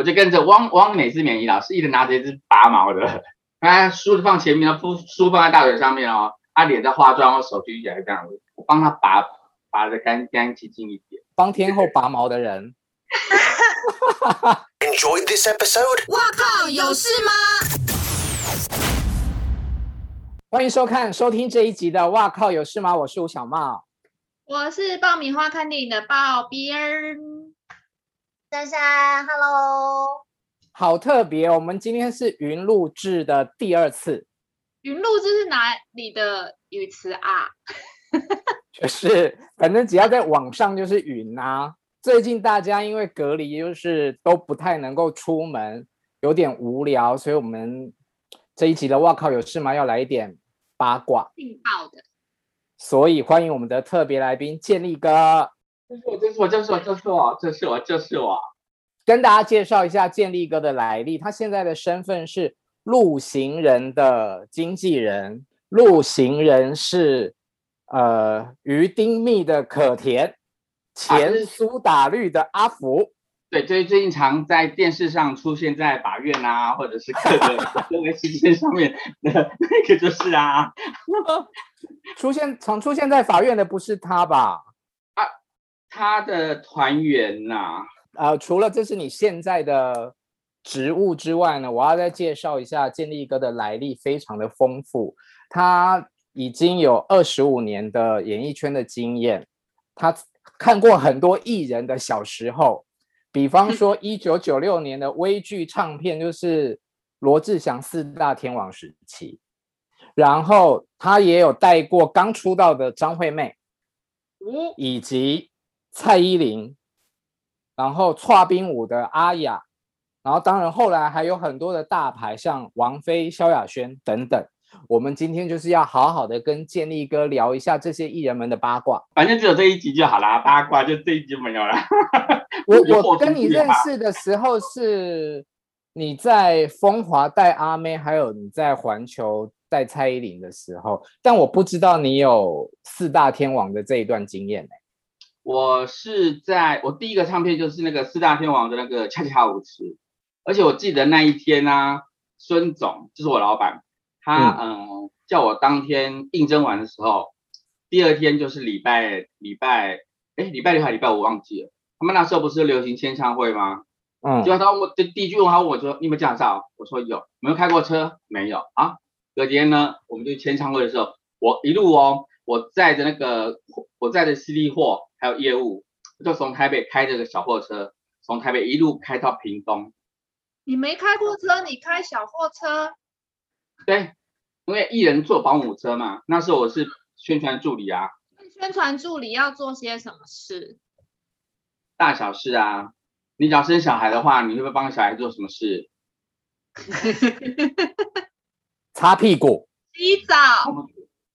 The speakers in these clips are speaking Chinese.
我就跟着汪汪美姿美仪老师一直拿着一支拔毛的，他书放前面，书书放在大腿上面哦，他脸在化妆，我手举起来这样子，我帮他拔拔的干干净净一点，帮天后拔毛的人。Enjoyed this episode？哇靠，有事吗？欢迎收看、收听这一集的《哇靠有事吗》？我是吴小茂，我是爆米花看电影的爆边。珊珊，Hello，好特别，我们今天是云录制的第二次。云录制是哪里的语词啊？就是反正只要在网上就是云啊。最近大家因为隔离，就是都不太能够出门，有点无聊，所以我们这一集的哇靠有事吗？要来一点八卦，劲爆的。所以欢迎我们的特别来宾建立哥。这是我，这是我，这是我，这是我，这是我，这是我。跟大家介绍一下建立哥的来历。他现在的身份是陆行人的经纪人。陆行人是呃于丁密的可甜，前苏打绿的阿福。对，最最近常在电视上出现在法院啊，或者是各个各个事件上面的 那个就是啊。出现常出现在法院的不是他吧？他的团员呐、啊，呃，除了这是你现在的职务之外呢，我要再介绍一下建立哥的来历，非常的丰富。他已经有二十五年的演艺圈的经验，他看过很多艺人的小时候，比方说 一九九六年的微剧唱片，就是罗志祥四大天王时期，然后他也有带过刚出道的张惠妹，以及。蔡依林，然后剉冰舞的阿雅，然后当然后来还有很多的大牌，像王菲、萧亚轩等等。我们今天就是要好好的跟建立哥聊一下这些艺人们的八卦。反正只有这一集就好啦，八卦就这一集没有了。我我跟你认识的时候是你在风华带阿妹，还有你在环球带蔡依林的时候，但我不知道你有四大天王的这一段经验呢。我是在我第一个唱片就是那个四大天王的那个恰恰舞池，而且我记得那一天呢、啊，孙总就是我老板，他嗯、呃、叫我当天应征完的时候，第二天就是礼拜礼拜哎礼拜六还礼拜五忘记了，他们那时候不是流行签唱会吗？嗯，就他问我第第一句问他问我说你有没有驾照？我说有，没有开过车？没有啊。隔天呢，我们就签唱会的时候，我一路哦，我载着那个我载着 CD 货。还有业务，就从台北开这个小货车，从台北一路开到屏东。你没开过车，你开小货车？对，因为一人坐保姆车嘛。那时候我是宣传助理啊。宣传助理要做些什么事？大小事啊。你只要生小孩的话，你会不会帮小孩做什么事？擦屁股。洗澡。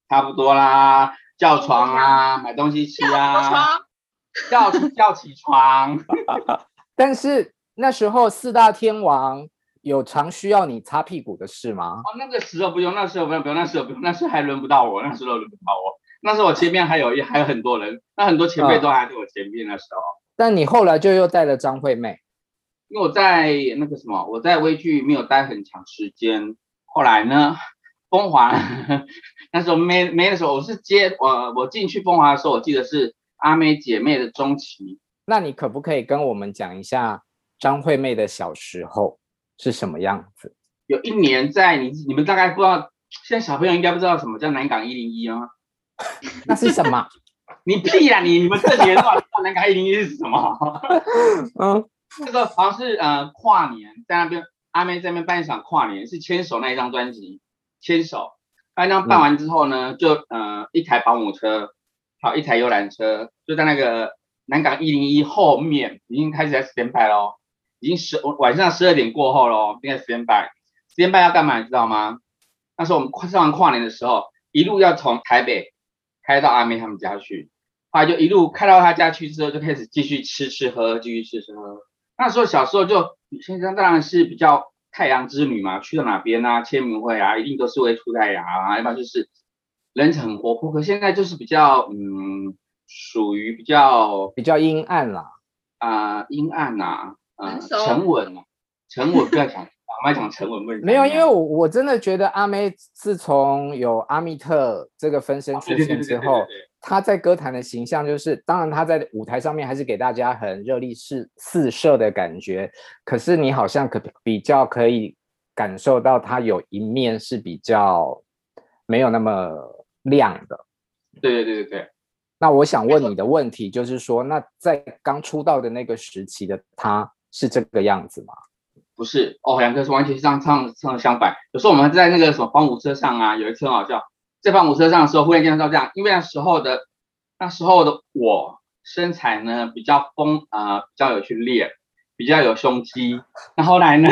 差不多啦。叫床啊，买东西吃啊，叫叫起床。但是那时候四大天王有常需要你擦屁股的事吗？哦，那个时候不用，那时候不用，不用，那时候不用，那时候还轮不到我，那时候轮不到我。那时候我前面还有一还有很多人，那很多前辈都还在我前面那时候。但你后来就又带了张惠妹，因为我在那个什么，我在微剧没有待很长时间，后来呢？风华那时候没没的时候，我是接我我进去风华的时候，我记得是阿妹姐妹的中期。那你可不可以跟我们讲一下张惠妹的小时候是什么样子？有一年在你你们大概不知道，现在小朋友应该不知道什么叫南港一零一啊？那是什么？你屁呀、啊、你！你们这年段知道南港一零一是什么？嗯，那个好像是呃跨年在那边，阿妹在那边办一场跨年，是牵手那一张专辑。牵手，那张办完之后呢，就呃一台保姆车，好一台游览车，就在那个南港一零一后面，已经开始在 stand by 喽，已经十晚上十二点过后喽，应该 stand by，stand by 要干嘛你知道吗？那时候我们快上完跨年的时候，一路要从台北开到阿妹他们家去，后来就一路开到他家去之后，就开始继续吃吃喝，继续吃吃喝。那时候小时候就女生当然是比较。太阳之女嘛，去到哪边啊，签名会啊，一定都是会出太阳啊，要不然就是人很活泼。可现在就是比较，嗯，属于比较比较阴暗啦，啊、呃，阴暗呐、啊，呃，沉稳沉稳不要讲，我们讲沉稳问题。没有，因为我我真的觉得阿妹自从有阿密特这个分身出现之后，她在歌坛的形象就是，当然他在舞台上面还是给大家很热力四四射的感觉，可是你好像可比较可以感受到他有一面是比较没有那么亮的。对对对对对。那我想问你的问题就是说，那在刚出道的那个时期的他是这个样子吗？不是哦，两个是完全上唱唱的相反。有时候我们在那个什么方舞车上啊，有一次很好笑，在放火车上的时候，忽然间到这样，因为那时候的那时候的我身材呢比较丰啊、呃，比较有去练，比较有胸肌。那后来呢，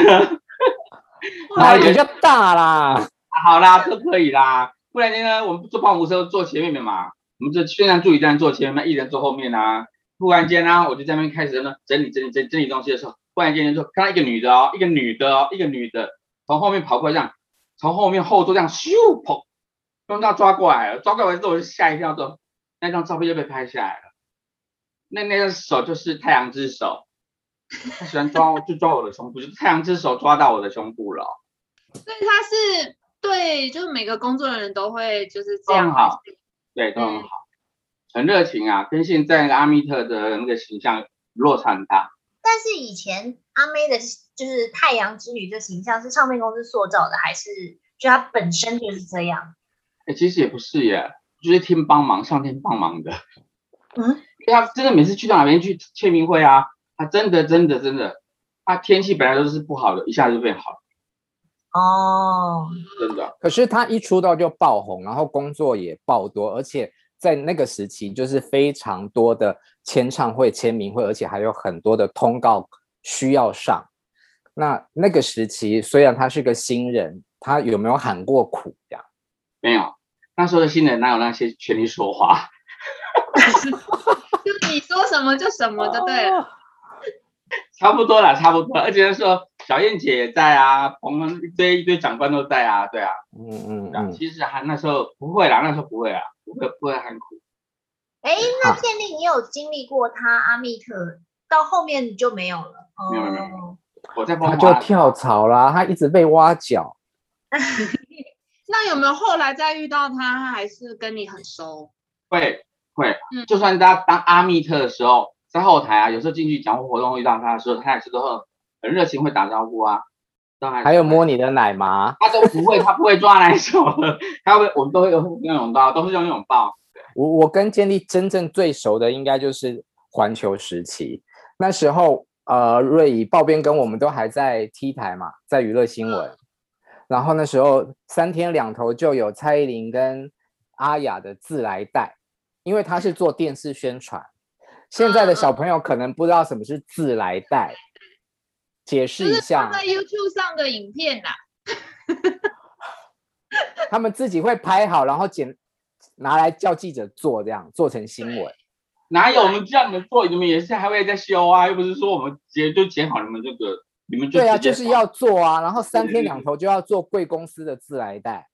后来比较大啦，好啦，都可以啦。忽然间呢，我们坐防舞车坐前面的嘛。我们这宣传助理站坐前面，艺人坐后面啊。忽然间呢、啊，我就在那边开始呢整理整理整理整理东西的时候，忽然间就看到一个女的哦，一个女的哦，一个女的从后面跑过来，这样从后面后座这样咻跑，刚刚抓过来了，抓过来之后我就吓一跳，之后那张照片就被拍下来了。那那个手就是太阳之手，他喜欢抓就抓我的胸部，就太阳之手抓到我的胸部了。所以他是对，就是每个工作人员都会就是这样好。对，都很好，很热情啊，跟现在那个阿密特的那个形象落差很大。但是以前阿妹的，就是太阳之女这形象是唱片公司塑造的，还是就她本身就是这样？哎，其实也不是耶，就是天帮忙，上天帮忙的。嗯，因为他真的每次去到哪边去签名会啊，他真的真的真的，他天气本来都是不好的，一下就变好了。哦，真的。可是他一出道就爆红，然后工作也爆多，而且在那个时期就是非常多的签唱会、签名会，而且还有很多的通告需要上。那那个时期虽然他是个新人，他有没有喊过苦呀？没有，那时候的新人哪有那些权利说话？就你说什么就什么就对了。差不多啦，差不多。而且那时候小燕姐也在啊，彭们一堆一堆长官都在啊，对啊，嗯嗯嗯。其实还那时候不会啦，那时候不会啊，不会不会很苦。哎，那建立你有经历过他阿密特，到后面就没有了。没有没有，我在他就跳槽啦，他一直被挖角。那有没有后来再遇到他，他还是跟你很熟？会会，就算他当阿密特的时候。在后台啊，有时候进去讲活动遇到他的时候，他也是都很很热情，会打招呼啊。当然还有摸你的奶吗？他都不会，他不会抓奶手，他会，我们都会用拥抱，都是用拥抱。我我跟建立真正最熟的应该就是环球时期，那时候呃，瑞怡、爆编跟我们都还在 T 台嘛，在娱乐新闻。嗯、然后那时候三天两头就有蔡依林跟阿雅的自来带，因为他是做电视宣传。现在的小朋友可能不知道什么是自来带，解释一下。在 YouTube 上的影片呐，他们自己会拍好，然后剪拿来叫记者做，这样做成新闻。哪有我们叫你们做，你们也是还会再修啊，又不是说我们剪就剪好你们这个，你们就对啊，就是要做啊，然后三天两头就要做贵公司的自来带，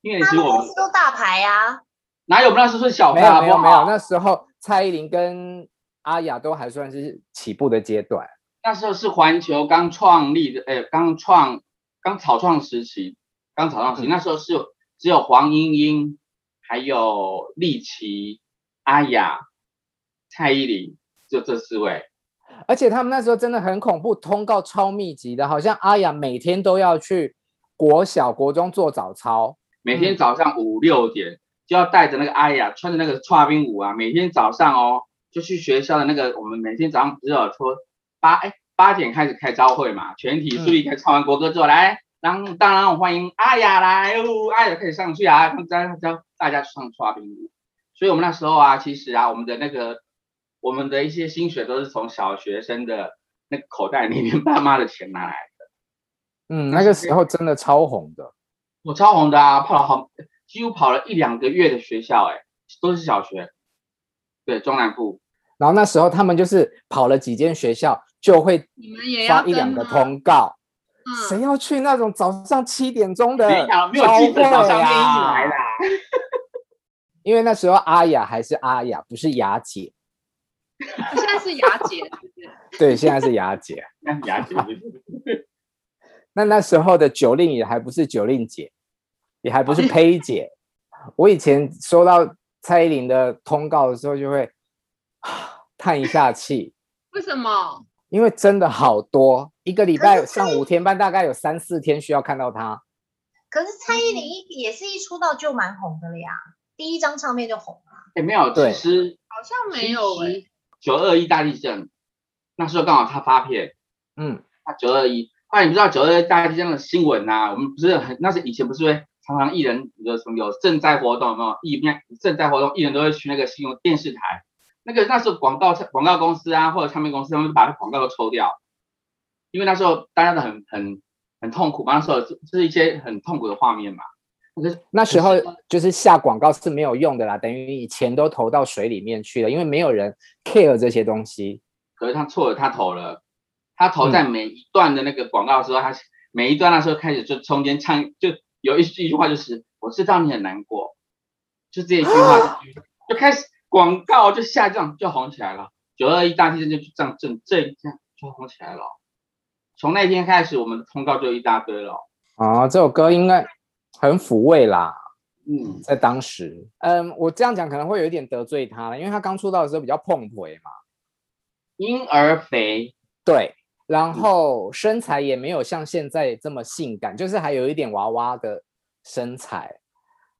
因为其实我们都大牌啊，哪有？那时候是小牌，没有没有没有，那时候。蔡依林跟阿雅都还算是起步的阶段，那时候是环球刚创立的，哎，刚创刚草创时期，刚草创时期，嗯、那时候是有只有黄莺莺，还有丽琪、阿雅、蔡依林，就这四位。而且他们那时候真的很恐怖，通告超密集的，好像阿雅每天都要去国小、国中做早操，每天早上五六点。嗯就要带着那个阿雅，穿着那个剉冰舞啊，每天早上哦，就去学校的那个，我们每天早上不是有说八哎八点开始开朝会嘛，全体肃立，开唱完国歌之后、嗯、来，然后当然我欢迎阿雅来哦，阿雅可以上去啊，他教教大家去唱剉冰舞，所以我们那时候啊，其实啊，我们的那个我们的一些薪水都是从小学生的那个口袋里面爸妈的钱拿来的，嗯，那个时候真的超红的，我超红的啊，跑了好。几乎跑了一两个月的学校，哎，都是小学，对，中南部。然后那时候他们就是跑了几间学校，就会发一两个通告。谁要去那种早上七点钟的？没有，没有记者早上愿意来啦。因为那时候阿雅还是阿雅，不是雅姐。现在是雅姐，对，现在是雅姐。那雅姐。那那时候的九令也还不是九令姐，也还不是呸姐。我以前收到蔡依林的通告的时候，就会叹一下气。为什么？因为真的好多，一个礼拜上五天班，大概有三四天需要看到她。可是蔡依林也是一出道就蛮红的了呀，第一张唱片就红了。也没有，对，其实好像没有哎。九二一大地震，那时候刚好他发片，嗯，他九二一。后来你不知道九二一大地震的新闻呐、啊？我们不是很，那是以前不是会常常艺人有什么有赈灾活动有没有？艺面賑灾活动，艺人都会去那个新闻电视台，那个那时候广告广告公司啊或者唱片公司，他们就把广告都抽掉，因为那时候大家都很很很痛苦嘛，那时候就是一些很痛苦的画面嘛。那时候就是下广告是没有用的啦，等于以前都投到水里面去了，因为没有人 care 这些东西。可是他错了，他投了。他投在每一段的那个广告的时候，嗯、他每一段那时候开始就中间唱，就有一句一句话就是“我知道你很难过”，就这一句话就，啊、就开始广告就下降就红起来了。九二一大地震就这样震这一下就红起来了。从那天开始，我们的通告就一大堆了。啊，这首歌应该很抚慰啦。嗯，在当时，嗯，我这样讲可能会有一点得罪他了，因为他刚出道的时候比较碰腿嘛，婴儿肥，对。然后身材也没有像现在这么性感，就是还有一点娃娃的身材。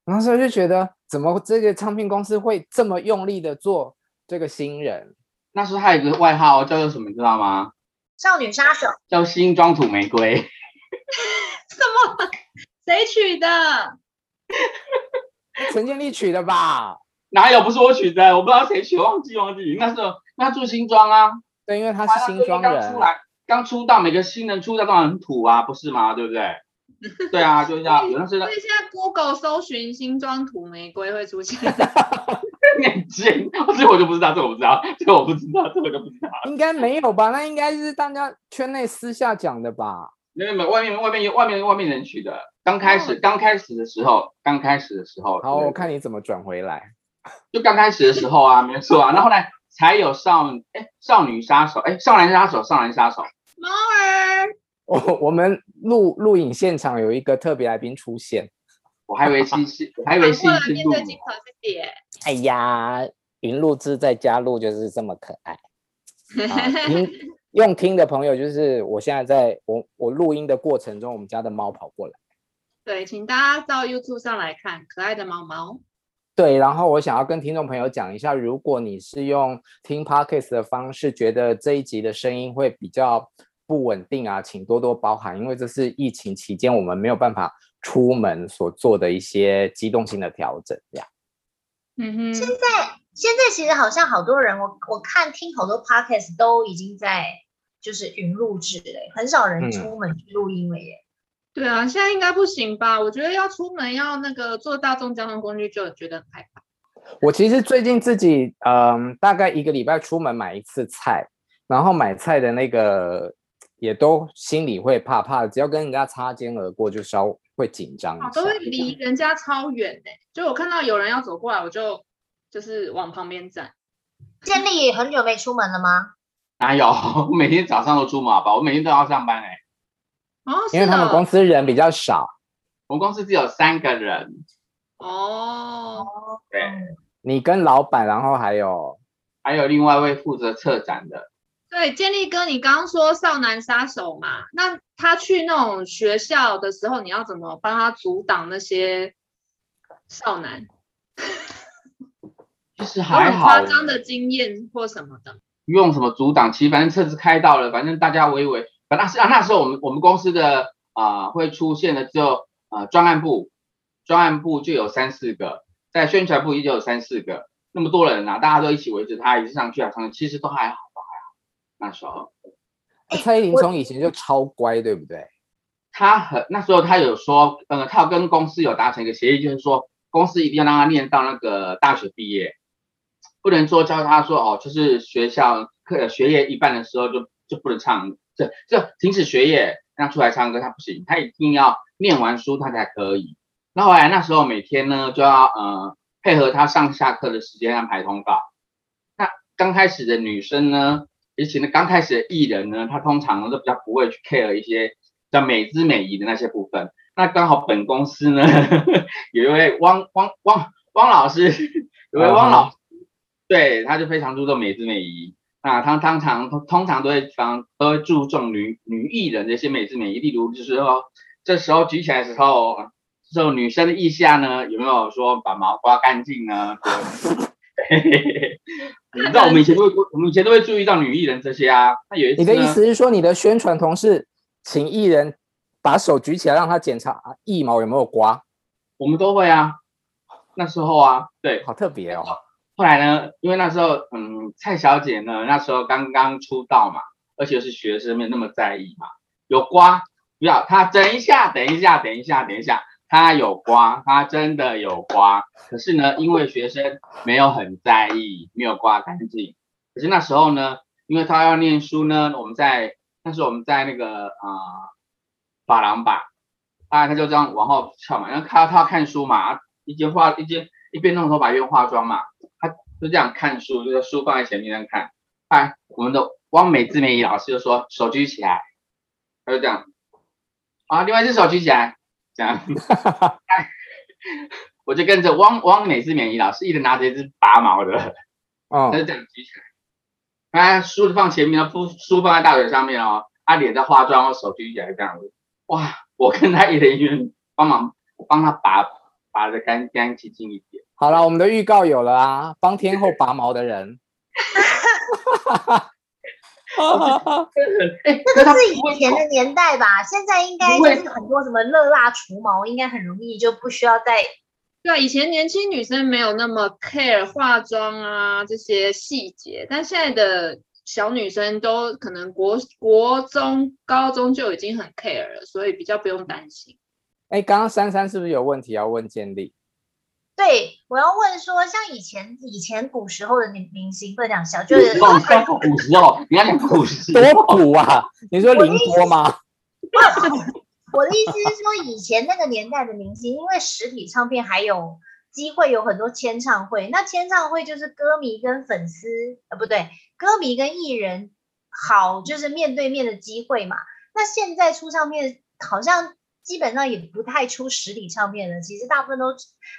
那时候就觉得，怎么这个唱片公司会这么用力的做这个新人？那时候还有一个外号叫做什么，你知道吗？少女杀手。叫新装土玫瑰。什么？谁取的？陈建立取的吧？哪有？不是我取的，我不知道谁取，忘记忘记。那时候那住新庄啊，对，因为他是新庄人。刚出道，每个新人出道都很土啊，不是吗？对不对？对啊，就是这样。有的是。所以现在 Google 搜寻新装土玫瑰会出现。眼睛，这我就不知道，这我不知道，这我不知道，这我就不知道。应该没有吧？那应该是大家圈内私下讲的吧？没有没有，外面外面有外面外面人去的。刚开始刚开始的时候，刚开始的时候。好，我看你怎么转回来。就刚开始的时候啊，没错啊。那后来才有少哎少女杀手哎少男杀手少男杀手。猫儿，我我们录录影现场有一个特别来宾出现，我还以为是是，我还以为是是面对镜头谢谢。哎呀，云录制在家录就是这么可爱。听用听的朋友，就是我现在在我我录音的过程中，我们家的猫跑过来。对，请大家到 YouTube 上来看可爱的猫猫。对，然后我想要跟听众朋友讲一下，如果你是用听 Podcast 的方式，觉得这一集的声音会比较不稳定啊，请多多包涵，因为这是疫情期间我们没有办法出门所做的一些机动性的调整，这样。嗯哼。现在现在其实好像好多人，我我看听好多 podcast 都已经在就是云录制嘞，很少人出门去录音了耶。嗯。对啊，现在应该不行吧？我觉得要出门要那个坐大众交通工具就觉得很害怕。我其实最近自己嗯，大概一个礼拜出门买一次菜，然后买菜的那个。也都心里会怕怕，只要跟人家擦肩而过，就稍会紧张。都会离人家超远的，就我看到有人要走过来，我就就是往旁边站。建立很久没出门了吗？哪有？我 每天早上都出门吧，我每天都要上班哎。哦，因为他们公司人比较少，我们公司只有三个人。哦，对，你跟老板，然后还有还有另外一位负责策展的。对，建立哥，你刚刚说少男杀手嘛，那他去那种学校的时候，你要怎么帮他阻挡那些少男？其实还好，夸张的经验或什么的，用什么阻挡？其实反正车子开到了，反正大家围一围。反正是啊，那时候我们我们公司的啊、呃、会出现的只有啊专案部，专案部就有三四个，在宣传部也就有三四个，那么多人啊，大家都一起围着他，一直上去啊上去，其实都还好。那时候，蔡依林从以前就超乖，对不对？他很那时候他有说，呃，他有跟公司有达成一个协议，就是说公司一定要让他念到那个大学毕业，不能说教他说哦，就是学校课学业一半的时候就就不能唱，这这停止学业让他出来唱歌，他不行，他一定要念完书他才可以。那后来那时候每天呢就要呃配合他上下课的时间安排通告。那刚开始的女生呢？而且呢，刚开始的艺人呢，他通常都比较不会去 care 一些叫美姿美仪的那些部分。那刚好本公司呢，有一位汪汪汪汪老师，有一位汪老，对，他就非常注重美姿美仪。那他通常通常都会方都会注重女女艺人的一些美姿美仪，例如就是说，这时候举起来的时候，这时候女生的腋下呢，有没有说把毛刮干净呢？对 你知道我们以前都会，我们以前都会注意到女艺人这些啊。那有一次，你的意思是说，你的宣传同事请艺人把手举起来，让他检查腋毛有没有刮？我们都会啊。那时候啊，对，好特别哦。后来呢，因为那时候，嗯，蔡小姐呢，那时候刚刚出道嘛，而且是学生，没有那么在意嘛。有刮，不要，她等一下，等一下，等一下，等一下。他有刮，他真的有刮，可是呢，因为学生没有很在意，没有刮干净。可是那时候呢，因为他要念书呢，我们在那时候我们在那个啊发廊吧，啊，他就这样往后翘嘛，然后他他要看书嘛，一边画一边一边弄头发一边化妆嘛，就这样看书，就是书放在前面这样看。哎，我们的汪美姿美仪老师就说手举起来，他就这样，啊，另外一只手举起来。这样，我就跟着汪汪美姿美仪老师，一直拿着一只拔毛的，哦，他就这样举起来，哎书放前面，书书放在大腿上面哦，他脸在化妆，手举起来这样子，哇，我跟他一人一人帮忙，帮他拔拔的干干净净一点。好了，我们的预告有了啊，帮天后拔毛的人。哎，那个是以前的年代吧？现在应该就是很多什么热辣除毛，应该很容易就不需要再。对啊，以前年轻女生没有那么 care 化妆啊这些细节，但现在的小女生都可能国国中、高中就已经很 care 了，所以比较不用担心。哎，刚刚珊珊是不是有问题要问建立？对，我要问说，像以前以前古时候的明明星，不能讲小，就是古时候，你要讲古时多古啊？你说凌波吗？我的意思是说，以前那个年代的明星，因为实体唱片还有机会有很多签唱会，那签唱会就是歌迷跟粉丝，呃，不对，歌迷跟艺人好，就是面对面的机会嘛。那现在出唱片好像。基本上也不太出实体唱片了，其实大部分都。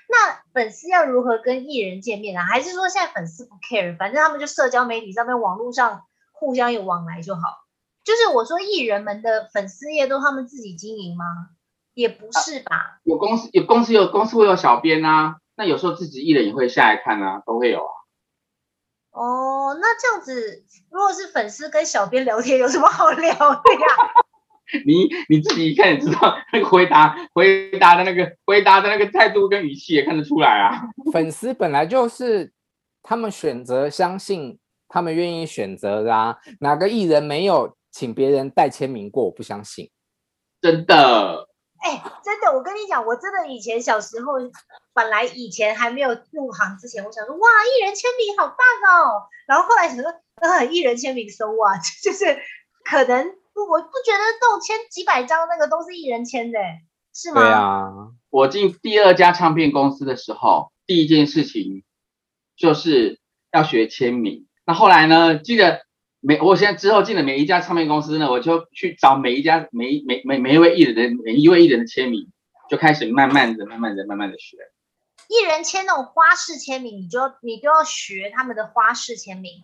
那粉丝要如何跟艺人见面啊？还是说现在粉丝不 care，反正他们就社交媒体上面、网络上互相有往来就好。就是我说艺人们的粉丝页都他们自己经营吗？也不是吧。啊、有公司有公司有公司会有小编啊，那有时候自己艺人也会下来看啊，都会有啊。哦，那这样子，如果是粉丝跟小编聊天，有什么好聊的呀？你你自己一看也知道，那个回答回答的那个回答的那个态度跟语气也看得出来啊。粉丝本来就是他们选择相信，他们愿意选择的啊。哪个艺人没有请别人代签名过？我不相信，真的。哎、欸，真的，我跟你讲，我真的以前小时候，本来以前还没有入行之前，我想说，哇，艺人签名好棒哦。然后后来想说，呃，艺人签名 so what，就是可能。我不觉得这种签几百张那个都是艺人签的，是吗？对啊，我进第二家唱片公司的时候，第一件事情就是要学签名。那后来呢，记得每我现在之后进了每一家唱片公司呢，我就去找每一家每每每一位艺人的每一位艺人的签名，就开始慢慢的、慢慢的、慢慢的学。艺人签那种花式签名，你就你就要学他们的花式签名。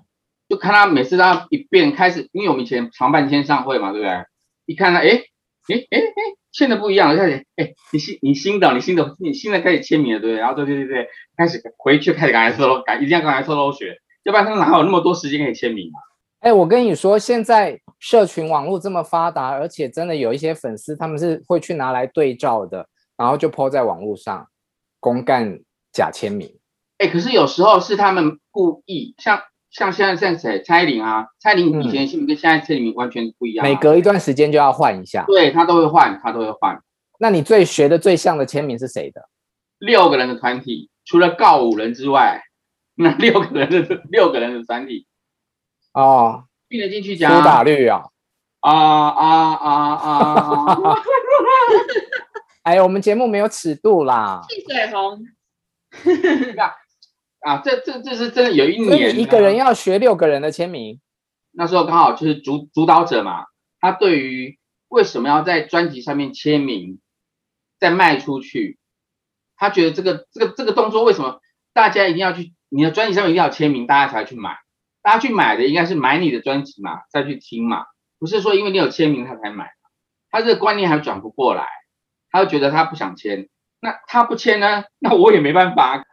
就看他每次他一变开始，因为我们以前常办签唱会嘛，对不对？一看他，哎，哎，哎，哎，签的不一样，开始，哎，你新你新的你新的你新的开始签名了，对不对？然后对对对对，开始回去开始赶来偷偷赶，一定要赶来偷偷学，要不然他们哪有那么多时间可以签名啊？哎，我跟你说，现在社群网络这么发达，而且真的有一些粉丝他们是会去拿来对照的，然后就 po 在网络上公干假签名。哎，可是有时候是他们故意像。像现在像谁？蔡依林啊，蔡依林以前签名跟现在签名完全不一样，每隔一段时间就要换一下。对，他都会换，他都会换。那你最学的最像的签名是谁的？六个人的团体，除了告五人之外，那六个人的六个人的团体哦，并得进去讲。苏打绿啊啊啊啊啊！哎，我们节目没有尺度啦。汽水红。啊，这这这是真的有一年，一个人要学六个人的签名，那时候刚好就是主主导者嘛，他对于为什么要在专辑上面签名，再卖出去，他觉得这个这个这个动作为什么大家一定要去，你的专辑上面一定要签名，大家才去买，大家去买的应该是买你的专辑嘛，再去听嘛，不是说因为你有签名他才买，他这个观念还转不过来，他就觉得他不想签，那他不签呢，那我也没办法。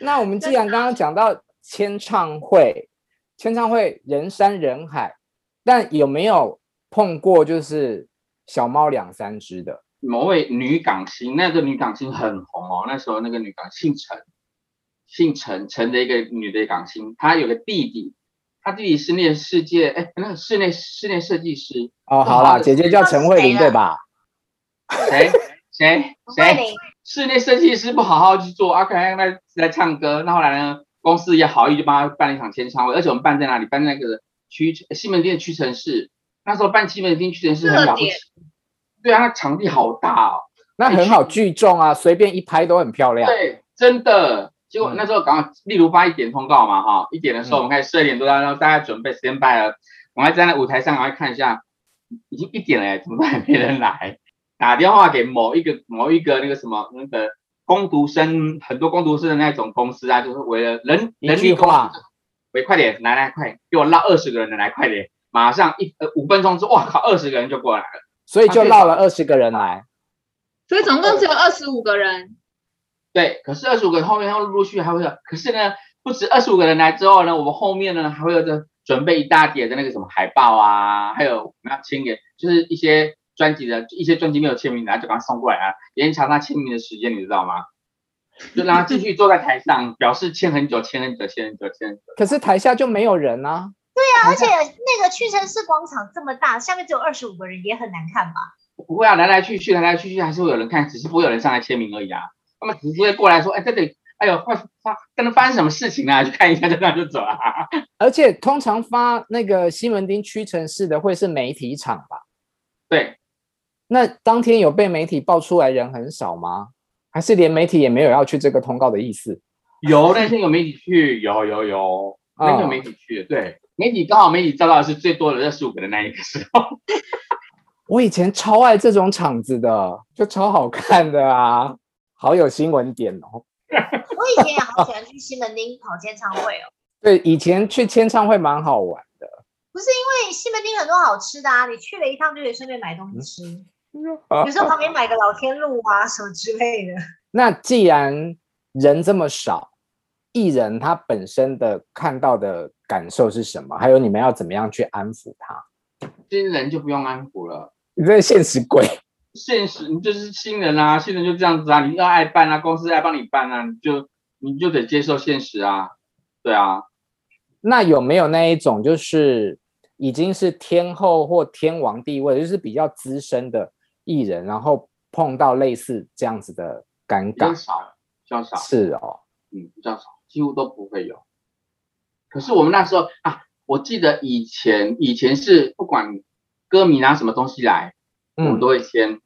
那我们既然刚刚讲到签唱会，签唱会人山人海，但有没有碰过就是小猫两三只的？某位女港星，那个女港星很红哦。那时候那个女港星姓陈，姓陈，陈的一个女的港星，她有个弟弟，她弟弟是那个世界哎，那个室内室内设计师哦。好啦，姐姐叫陈慧琳对吧？谁谁谁？室内设计师不好好去做，啊，可能来来唱歌。那后来呢，公司也好意就帮他办了一场签唱会，而且我们办在哪里？办在那个屈西门町的屈臣氏。那时候办西门町屈臣氏很了不起。对啊，那场地好大哦，那很好聚众啊，随便一拍都很漂亮。对，真的。结果那时候刚好，例如发一点通告嘛，哈、嗯，一点的时候我们开始十二点多，然后大家准备 stand by 了，我们还站在舞台上，然后看一下，已经一点了，怎么都还没人来？打电话给某一个某一个那个什么那个工读生，很多工读生的那种公司啊，就是为了人人力化，喂，快点来来快，给我拉二十个人的来，快点，马上一呃五分钟之后，哇靠，二十个人就过来了。所以就绕了二十个人来，所以总共只有二十五个人。对，可是二十五个人后面他陆陆续续还会有，可是呢，不止二十五个人来之后呢，我们后面呢还会有这准备一大叠的那个什么海报啊，还有我们要签给，就是一些专辑的一些专辑没有签名的，就把他送过来啊，延长他签名的时间，你知道吗？就让他继续坐在台上，表示签很久，签很久，签很久，签很久。可是台下就没有人啊。对啊，而且那个屈臣氏广场这么大，下面只有二十五个人，也很难看吧？不会啊，来来去去，来来去去，还是会有人看，只是不会有人上来签名而已啊。他们只是会过来说，哎，这里，哎呦，发发，跟他发生什么事情啊？去看一下，就这样就走了啊。而且通常发那个西门町屈臣氏的会是媒体场吧？对。那当天有被媒体爆出来人很少吗？还是连媒体也没有要去这个通告的意思？有那天有媒体去，有有有，那天有媒体去，对。媒体刚好媒体照到的是最多的二十五个的那一个时候，我以前超爱这种场子的，就超好看的啊，好有新闻点哦。我以前也好喜欢去西门町跑签唱会哦。对，以前去签唱会蛮好玩的。不是因为西门町很多好吃的啊，你去了一趟就可以顺便买东西吃，有时候旁边买个老天路啊什么之类的。那既然人这么少，艺人他本身的看到的。感受是什么？还有你们要怎么样去安抚他？新人就不用安抚了，你这现实鬼。现实，你就是新人啊，新人就这样子啊，你要爱办啊，公司爱帮你办啊，你就你就得接受现实啊，对啊。那有没有那一种，就是已经是天后或天王地位，就是比较资深的艺人，然后碰到类似这样子的尴尬？比较少，比较少。是哦，嗯，比较少，几乎都不会有。可是我们那时候啊，我记得以前以前是不管歌迷拿什么东西来，我们都会签，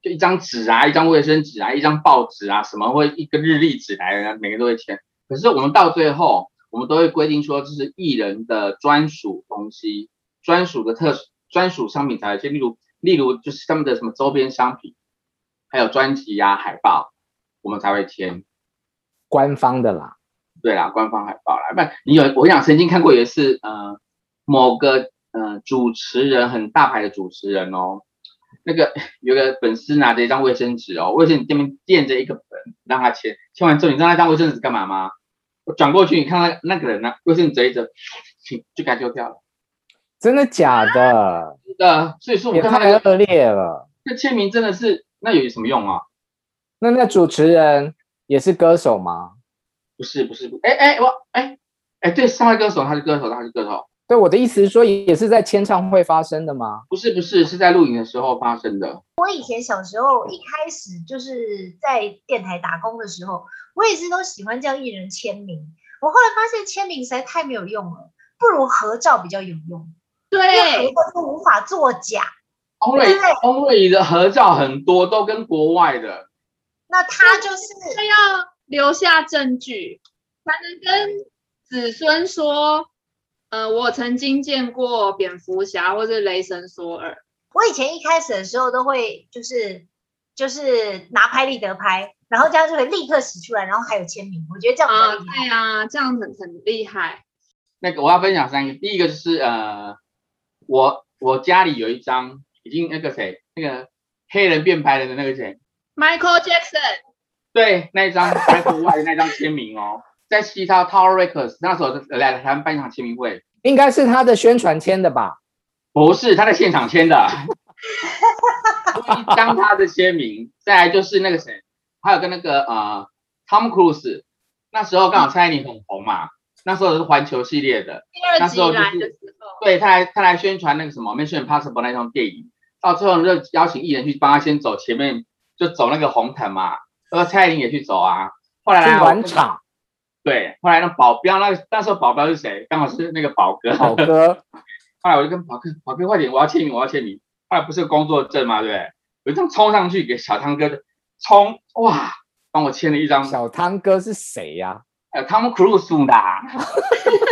就一张纸啊，一张卫生纸啊，一张报纸啊，什么会一个日历纸来，每个都会签。可是我们到最后，我们都会规定说，这是艺人的专属东西，专属的特专属商品才会签，例如例如就是他们的什么周边商品，还有专辑呀、海报，我们才会签，官方的啦。对啦，官方海报啦，不，你有我想曾经看过一次，呃，某个呃主持人很大牌的主持人哦，那个有个粉丝拿着一张卫生纸哦，卫生纸这边垫着一个本让他签，签完之后你知道那张卫生纸干嘛吗？我转过去你看那那个人呢，卫生纸折一折，就该丢掉了。真的假的？是的，所以说我看太恶劣了。那签名真的是那有什么用啊？那那主持人也是歌手吗？不是不是不，哎哎我哎哎对，他是歌手，他是歌手，他是歌手。对，我的意思是说，也是在签唱会发生的吗？不是不是，是在录影的时候发生的。我以前小时候一开始就是在电台打工的时候，我也是都喜欢叫艺人签名。我后来发现签名实在太没有用了，不如合照比较有用。对，合照都无法作假。欧瑞欧瑞的合照很多都跟国外的，那他就是他要。留下证据，才能跟子孙说呃，我曾经见过蝙蝠侠或者雷神索尔。我以前一开始的时候都会就是就是拿拍立得拍，然后这样就会立刻洗出来，然后还有签名。我觉得这样啊，对啊，这样很很厉害。那个我要分享三个，第一个就是呃，我我家里有一张已经那个谁那个黑人变白人的那个谁，Michael Jackson。对，那一张 Michael White 的那张签名哦，在西套 Tower Records 那时候来台湾办一场签名会，应该是他的宣传签的吧？不是，他在现场签的。一张他的签名，再来就是那个谁，还有跟那个呃 Tom Cruise，那时候刚好蔡依林很红嘛，那时候是环球系列的，第二集来的时候，对他来他来宣传那个什么 Mission Impossible 那种电影，到最后就邀请艺人去帮他先走前面，就走那个红毯嘛。然后，蔡依林也去走啊，后来来暖场，对，后来那保镖，那那时候保镖是谁？刚好是那个宝哥。宝哥，后来我就跟宝哥，宝哥快点，我要签名，我要签名。后来不是工作证嘛，对不对？我就这样冲上去给小汤哥的冲，哇，帮我签了一张。小汤哥是谁呀？呃，Tom Cruise 的。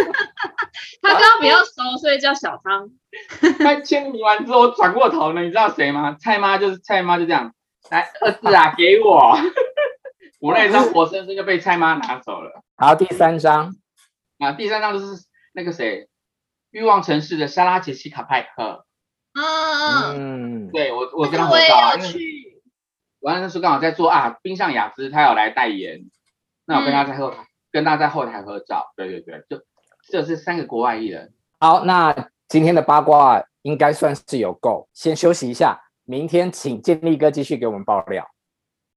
他刚刚比较熟，所以叫小汤。他签名完之后，我转过头呢，你知道谁吗？蔡妈就是蔡妈，就这样。来，二字啊，给我！我那张活生生就被蔡妈拿走了。好，第三张啊，第三张就是那个谁，欲望城市的莎拉杰西卡派克。嗯嗯，对我我跟他合照啊，因为我那时候刚好在做啊，冰上雅姿他有来代言，那我跟他在后台，嗯、跟他在后台合照。对对对，就这是三个国外艺人。好，那今天的八卦应该算是有够，先休息一下。明天请建立哥继续给我们爆料。